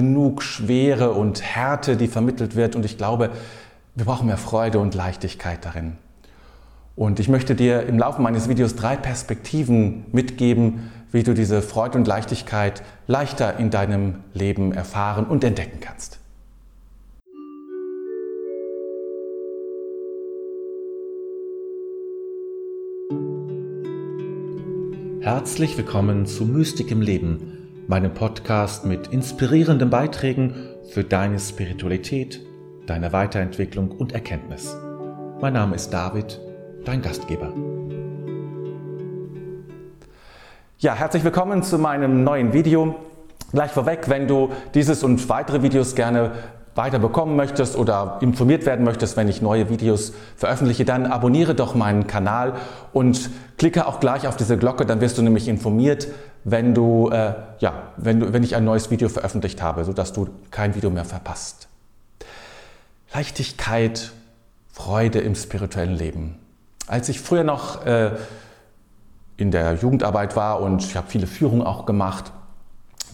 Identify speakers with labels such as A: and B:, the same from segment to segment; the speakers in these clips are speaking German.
A: genug Schwere und Härte, die vermittelt wird. Und ich glaube, wir brauchen mehr Freude und Leichtigkeit darin. Und ich möchte dir im Laufe meines Videos drei Perspektiven mitgeben, wie du diese Freude und Leichtigkeit leichter in deinem Leben erfahren und entdecken kannst. Herzlich willkommen zu Mystik im Leben, meinem Podcast mit inspirierenden Beiträgen für deine Spiritualität, deine Weiterentwicklung und Erkenntnis. Mein Name ist David, dein Gastgeber. Ja, herzlich willkommen zu meinem neuen Video. Gleich vorweg, wenn du dieses und weitere Videos gerne weiter bekommen möchtest oder informiert werden möchtest, wenn ich neue Videos veröffentliche, dann abonniere doch meinen Kanal und klicke auch gleich auf diese Glocke, dann wirst du nämlich informiert, wenn, du, äh, ja, wenn, du, wenn ich ein neues Video veröffentlicht habe, sodass du kein Video mehr verpasst. Leichtigkeit, Freude im spirituellen Leben. Als ich früher noch äh, in der Jugendarbeit war und ich habe viele Führungen auch gemacht,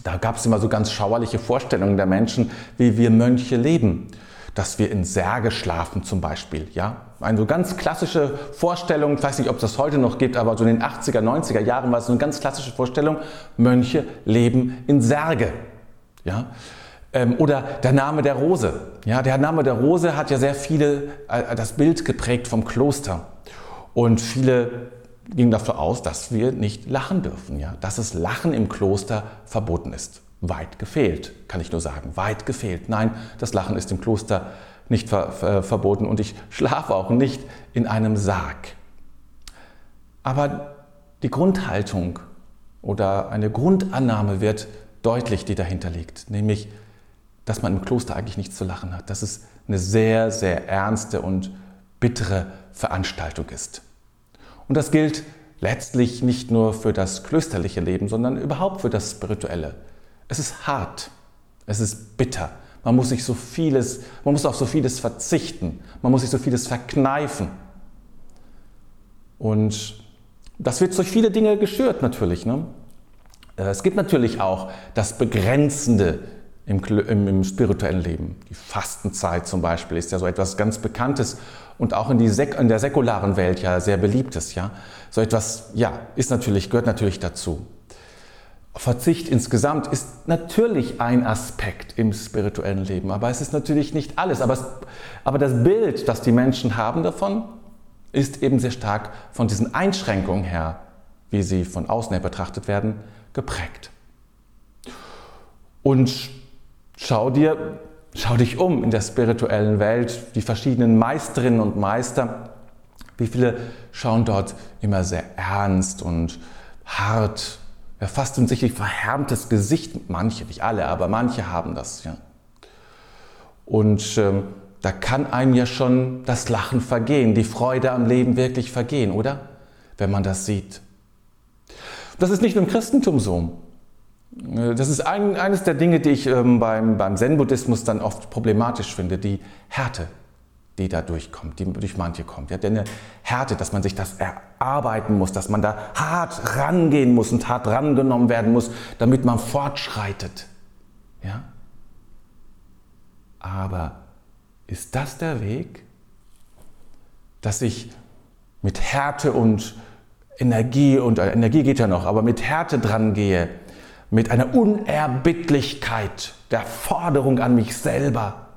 A: da gab es immer so ganz schauerliche Vorstellungen der Menschen, wie wir Mönche leben. Dass wir in Särge schlafen zum Beispiel. Ja? Eine so ganz klassische Vorstellung, ich weiß nicht, ob es das heute noch gibt, aber so in den 80er, 90er Jahren war es so eine ganz klassische Vorstellung, Mönche leben in Särge. Ja? Ähm, oder der Name der Rose. Ja, der Name der Rose hat ja sehr viele, äh, das Bild geprägt vom Kloster. Und viele ging davon aus, dass wir nicht lachen dürfen, ja? dass das Lachen im Kloster verboten ist. Weit gefehlt, kann ich nur sagen, weit gefehlt. Nein, das Lachen ist im Kloster nicht ver ver verboten und ich schlafe auch nicht in einem Sarg. Aber die Grundhaltung oder eine Grundannahme wird deutlich, die dahinter liegt, nämlich, dass man im Kloster eigentlich nichts zu lachen hat, dass es eine sehr, sehr ernste und bittere Veranstaltung ist. Und das gilt letztlich nicht nur für das klösterliche Leben, sondern überhaupt für das spirituelle. Es ist hart, es ist bitter. Man muss sich so vieles, man muss auf so vieles verzichten, man muss sich so vieles verkneifen. Und das wird durch viele Dinge geschürt natürlich. Ne? Äh, es gibt natürlich auch das Begrenzende im, im, im, spirituellen Leben. Die Fastenzeit zum Beispiel ist ja so etwas ganz Bekanntes und auch in, in der säkularen Welt ja sehr beliebtes. Ja? So etwas ja, ist natürlich, gehört natürlich dazu. Verzicht insgesamt ist natürlich ein Aspekt im spirituellen Leben, aber es ist natürlich nicht alles. Aber, es, aber das Bild, das die Menschen haben davon, ist eben sehr stark von diesen Einschränkungen her, wie sie von außen her betrachtet werden, geprägt. Und Schau dir, schau dich um in der spirituellen Welt, die verschiedenen Meisterinnen und Meister. Wie viele schauen dort immer sehr ernst und hart, ja, fast sicherlich verhärmtes Gesicht. Manche, nicht alle, aber manche haben das. Ja. Und ähm, da kann einem ja schon das Lachen vergehen, die Freude am Leben wirklich vergehen, oder? Wenn man das sieht. Das ist nicht nur im Christentum so. Äh, das ist ein, eines der Dinge, die ich ähm, beim, beim Zen-Buddhismus dann oft problematisch finde, die Härte, die da durchkommt, die durch manche kommt. Ja, eine Härte, dass man sich das erarbeiten muss, dass man da hart rangehen muss und hart rangenommen werden muss, damit man fortschreitet. Ja? Aber ist das der Weg, dass ich mit Härte und Energie, und äh, Energie geht ja noch, aber mit Härte dran gehe, mit einer Unerbittlichkeit der Forderung an mich selber.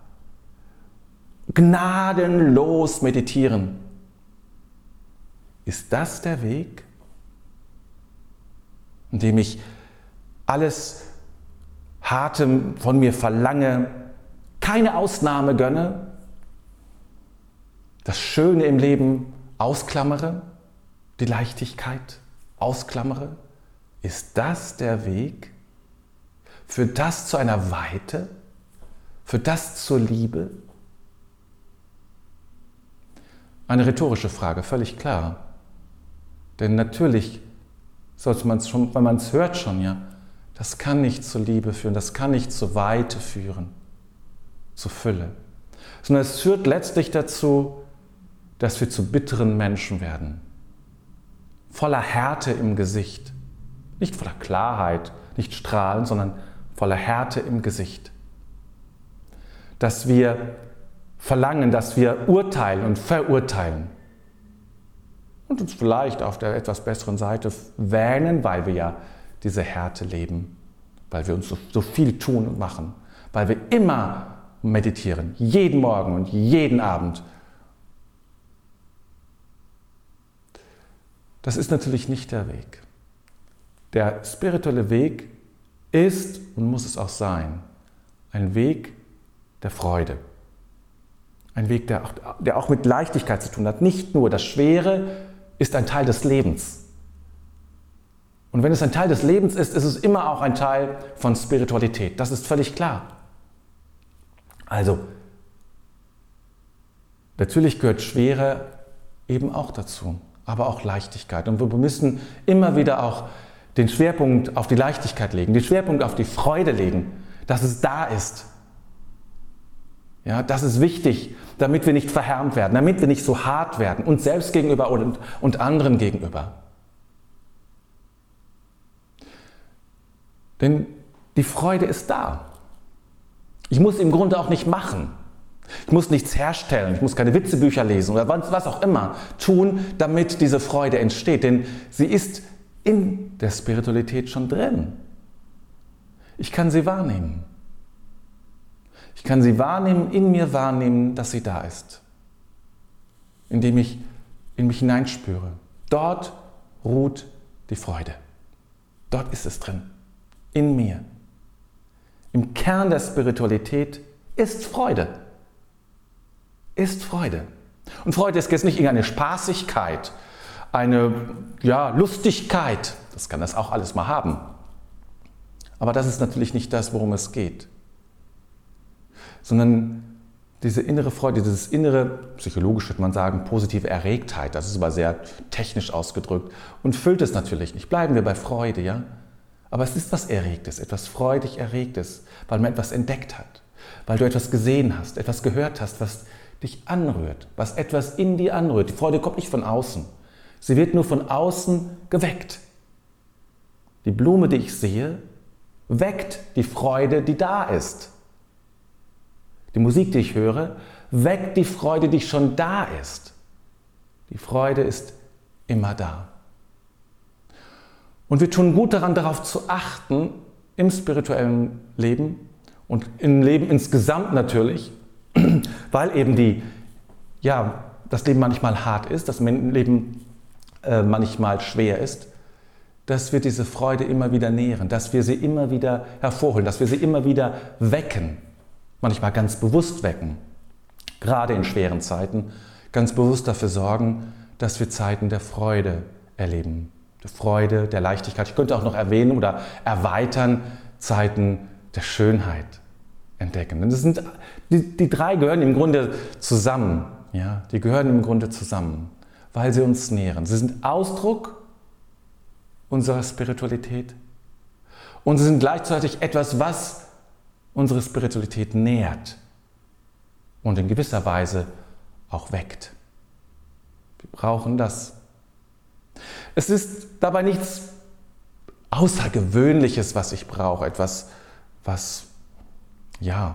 A: Gnadenlos meditieren. Ist das der Weg, in dem ich alles Harte von mir verlange, keine Ausnahme gönne, das Schöne im Leben ausklammere, die Leichtigkeit ausklammere? Ist das der Weg? Führt das zu einer Weite? Führt das zur Liebe? Eine rhetorische Frage, völlig klar. Denn natürlich sollte man es schon, weil man es hört schon, ja, das kann nicht zur Liebe führen, das kann nicht zur Weite führen, zur Fülle. Sondern es führt letztlich dazu, dass wir zu bitteren Menschen werden, voller Härte im Gesicht, nicht voller Klarheit, nicht strahlend, sondern voller Härte im Gesicht. dass wir verlangen, dass wir urteilen und verurteilen und uns vielleicht auf der etwas besseren Seite wähnen, weil wir ja diese Härte leben, weil wir uns so, so viel tun und machen, weil wir immer meditieren, jeden Morgen und jeden Abend. Das ist natürlich nicht der Weg. Der spirituelle Weg ist und muss es auch sein, ein Weg der Freude. Ein Weg, der auch, der auch mit Leichtigkeit zu tun hat. Nicht nur das Schwere ist ein Teil des Lebens. Und wenn es ein Teil des Lebens ist, ist es immer auch ein Teil von Spiritualität. Das ist völlig klar. Also, natürlich gehört Schwere eben auch dazu, aber auch Leichtigkeit. Und wir müssen immer wieder auch den Schwerpunkt auf die Leichtigkeit legen, den Schwerpunkt auf die Freude legen, dass es da ist. Ja, das ist wichtig, damit wir nicht verhärmt werden, damit wir nicht so hart werden, uns selbst gegenüber und, und anderen gegenüber. Denn die Freude ist da. Ich muss im Grunde auch nicht machen. Ich muss nichts herstellen, ich muss keine Witzebücher lesen oder was auch immer tun, damit diese Freude entsteht. Denn sie ist in der Spiritualität schon drin. Ich kann sie wahrnehmen. Ich kann sie wahrnehmen, in mir wahrnehmen, dass sie da ist. Indem ich in mich hineinspüre. Dort ruht die Freude. Dort ist es drin. In mir. Im Kern der Spiritualität ist Freude. Ist Freude. Und Freude ist jetzt nicht irgendeine Spaßigkeit, eine ja, Lustigkeit. Das kann das auch alles mal haben. Aber das ist natürlich nicht das, worum es geht sondern diese innere Freude, dieses innere, psychologisch würde man sagen, positive Erregtheit, das ist aber sehr technisch ausgedrückt und füllt es natürlich nicht. Bleiben wir bei Freude, ja? Aber es ist was Erregtes, etwas freudig Erregtes, weil man etwas entdeckt hat, weil du etwas gesehen hast, etwas gehört hast, was dich anrührt, was etwas in dir anrührt. Die Freude kommt nicht von außen, sie wird nur von außen geweckt. Die Blume, die ich sehe, weckt die Freude, die da ist. Die Musik, die ich höre, weckt die Freude, die schon da ist. Die Freude ist immer da. Und wir tun gut daran, darauf zu achten, im spirituellen Leben und im Leben insgesamt natürlich, weil eben die, ja, das Leben manchmal hart ist, das Leben äh, manchmal schwer ist, dass wir diese Freude immer wieder nähren, dass wir sie immer wieder hervorholen, dass wir sie immer wieder wecken manchmal ganz bewusst wecken, gerade in schweren Zeiten, ganz bewusst dafür sorgen, dass wir Zeiten der Freude erleben. Der Freude, der Leichtigkeit. Ich könnte auch noch erwähnen oder erweitern, Zeiten der Schönheit entdecken. Und das sind, die, die drei gehören im Grunde zusammen. Ja, die gehören im Grunde zusammen, weil sie uns nähren. Sie sind Ausdruck unserer Spiritualität und sie sind gleichzeitig etwas, was unsere Spiritualität nährt und in gewisser Weise auch weckt. Wir brauchen das. Es ist dabei nichts Außergewöhnliches, was ich brauche, etwas, was, ja,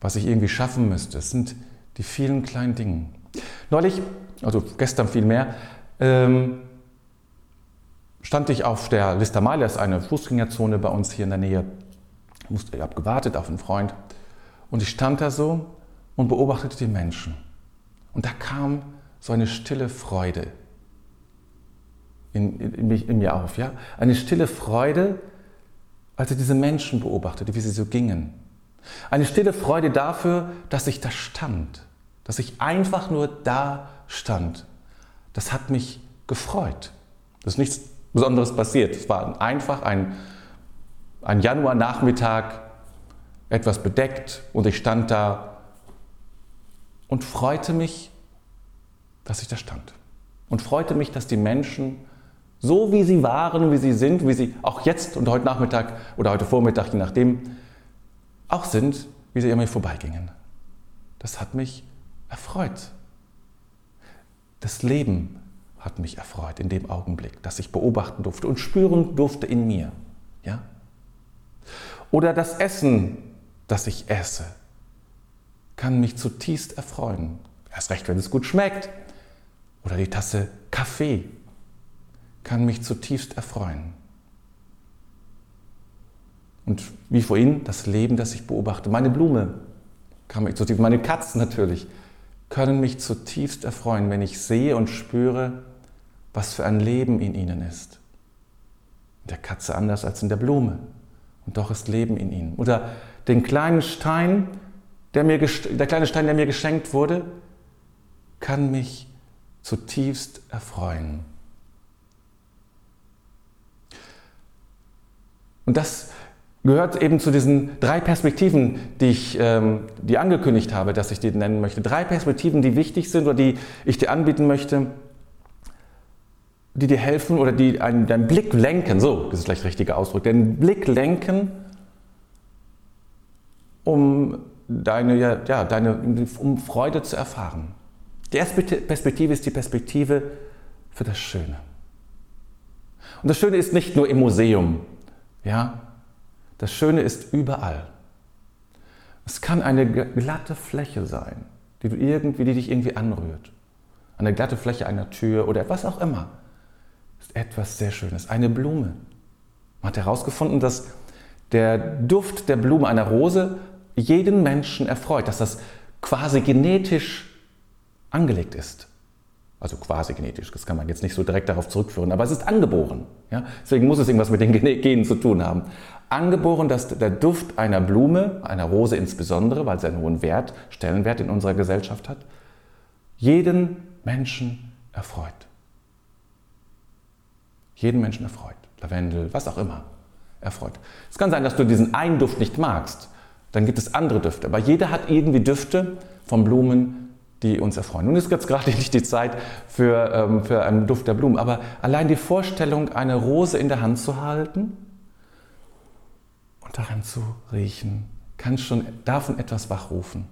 A: was ich irgendwie schaffen müsste. Es sind die vielen kleinen Dinge. Neulich, also gestern viel mehr, ähm, stand ich auf der Lista ist eine Fußgängerzone bei uns hier in der Nähe ich habe gewartet auf einen Freund und ich stand da so und beobachtete die Menschen. Und da kam so eine stille Freude in, in, in, mir auf. Ja? Eine stille Freude, als ich diese Menschen beobachtete, wie sie so gingen. Eine stille Freude dafür, dass ich da stand, dass ich einfach nur da stand. Das hat mich gefreut. Das ist nichts Besonderes passiert. Es war einfach ein ein Januarnachmittag etwas bedeckt und ich stand da und freute mich, dass ich da stand. Und freute mich, dass die Menschen so wie sie waren, wie sie sind, wie sie auch jetzt und heute Nachmittag oder heute Vormittag, je nachdem, auch sind, wie sie an mir vorbeigingen. Das hat mich erfreut. Das Leben hat mich erfreut in dem Augenblick, dass ich beobachten durfte und spüren durfte in mir. Ja? Oder das Essen, das ich esse. kann mich zutiefst erfreuen. Erst recht, wenn es gut schmeckt. Oder die Tasse Kaffee kann mich zutiefst erfreuen. Und wie vorhin, das Leben, das ich beobachte, meine Blume kann mich zutiefst, meine Katzen natürlich, können mich zutiefst erfreuen, wenn ich sehe und spüre, was für ein Leben in ihnen ist. In der Katze anders als in der Blume. Und doch ist Leben in ihnen. Oder den kleinen Stein, der, mir, der kleine Stein, der mir geschenkt wurde, kann mich zutiefst erfreuen. Und das gehört eben zu diesen drei Perspektiven, die ich ähm, dir angekündigt habe, dass ich dir nennen möchte. Drei Perspektiven, die wichtig sind oder die ich dir anbieten möchte, die dir helfen oder die einen, deinen Blick lenken, so das ist vielleicht der richtige Ausdruck, den Blick lenken, um deine, ja, deine, um Freude zu erfahren. Die erste Perspektive ist die Perspektive für das Schöne. Und das Schöne ist nicht nur im Museum, ja, das Schöne ist überall. Es kann eine glatte Fläche sein, die, du irgendwie, die dich irgendwie anrührt. Eine glatte Fläche einer Tür oder was auch immer. Ist etwas sehr Schönes. Eine Blume. Man hat herausgefunden, dass der Duft der Blume einer Rose jeden Menschen erfreut, dass das quasi genetisch angelegt ist. Also quasi genetisch, das kann man jetzt nicht so direkt darauf zurückführen, aber es ist angeboren. Ja? Deswegen muss es irgendwas mit den Genen zu tun haben. Angeboren, dass der Duft einer Blume, einer Rose insbesondere, weil sie einen hohen Wert, Stellenwert in unserer Gesellschaft hat, jeden Menschen erfreut. Jeden Menschen erfreut. Lavendel, was auch immer, erfreut. Es kann sein, dass du diesen einen Duft nicht magst. Dann gibt es andere Düfte. Aber jeder hat irgendwie Düfte von Blumen, die uns erfreuen. Nun ist jetzt gerade nicht die Zeit für, ähm, für einen Duft der Blumen, aber allein die Vorstellung, eine Rose in der Hand zu halten und daran zu riechen, kann schon davon etwas wachrufen.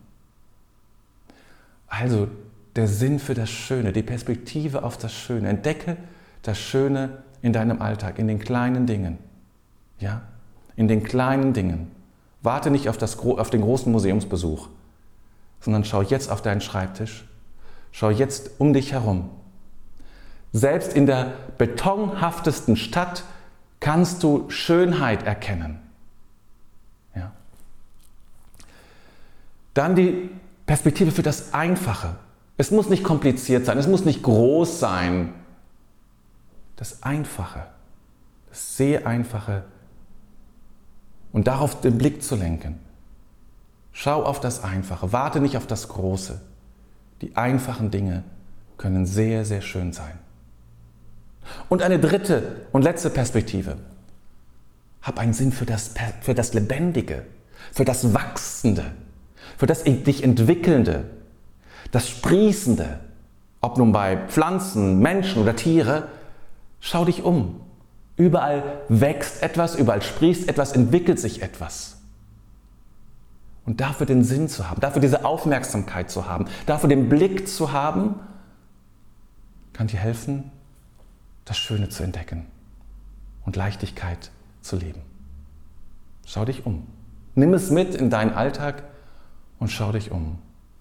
A: Also der Sinn für das Schöne, die Perspektive auf das Schöne. Entdecke das Schöne in deinem Alltag, in den kleinen Dingen. Ja, in den kleinen Dingen. Warte nicht auf, das, auf den großen Museumsbesuch sondern schau jetzt auf deinen Schreibtisch, schau jetzt um dich herum. Selbst in der betonhaftesten Stadt kannst du Schönheit erkennen. Ja. Dann die Perspektive für das Einfache. Es muss nicht kompliziert sein, es muss nicht groß sein. Das Einfache, das sehr Einfache und darauf den Blick zu lenken. Schau auf das Einfache, warte nicht auf das Große. Die einfachen Dinge können sehr, sehr schön sein. Und eine dritte und letzte Perspektive. Hab einen Sinn für das, für das Lebendige, für das Wachsende, für das dich Entwickelnde, das Sprießende. Ob nun bei Pflanzen, Menschen oder Tiere, schau dich um. Überall wächst etwas, überall sprießt etwas, entwickelt sich etwas. Und dafür den Sinn zu haben, dafür diese Aufmerksamkeit zu haben, dafür den Blick zu haben, kann dir helfen, das Schöne zu entdecken und Leichtigkeit zu leben. Schau dich um. Nimm es mit in deinen Alltag und schau dich um,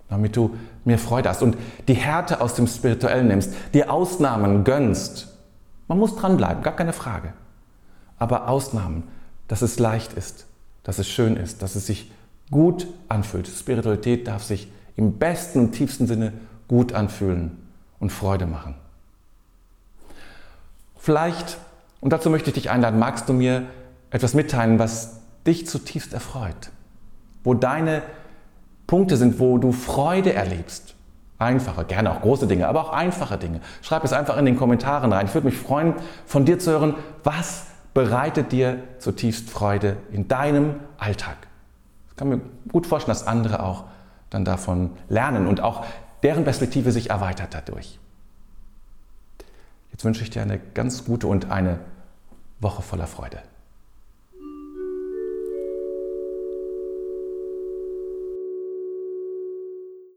A: damit du mehr Freude hast und die Härte aus dem Spirituellen nimmst, dir Ausnahmen gönnst. Man muss dranbleiben, gar keine Frage. Aber Ausnahmen, dass es leicht ist, dass es schön ist, dass es sich gut anfühlt. Spiritualität darf sich im besten und tiefsten Sinne gut anfühlen und Freude machen. Vielleicht, und dazu möchte ich dich einladen, magst du mir etwas mitteilen, was dich zutiefst erfreut, wo deine Punkte sind, wo du Freude erlebst. Einfache, gerne auch große Dinge, aber auch einfache Dinge. Schreib es einfach in den Kommentaren rein. Ich würde mich freuen, von dir zu hören, was bereitet dir zutiefst Freude in deinem Alltag. Ich kann mir gut vorstellen, dass andere auch dann davon lernen und auch deren Perspektive sich erweitert dadurch. Jetzt wünsche ich dir eine ganz gute und eine Woche voller Freude.